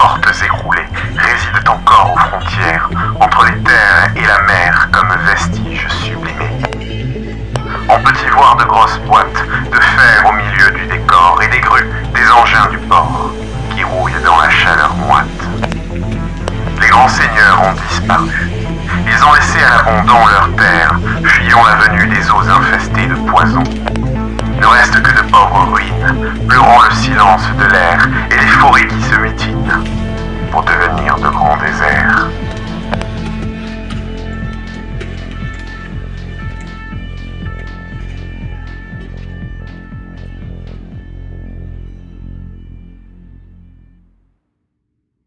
Portes écroulées résident encore aux frontières entre les terres et la mer comme vestiges sublimés. On peut y voir de grosses boîtes de fer au milieu du décor et des grues, des engins du port qui rouillent dans la chaleur moite. Les grands seigneurs ont disparu. Ils ont laissé à l'abandon leurs terres, fuyant la venue des eaux infestées de poison. Ne reste que de pauvres ruines, pleurant le silence de l'air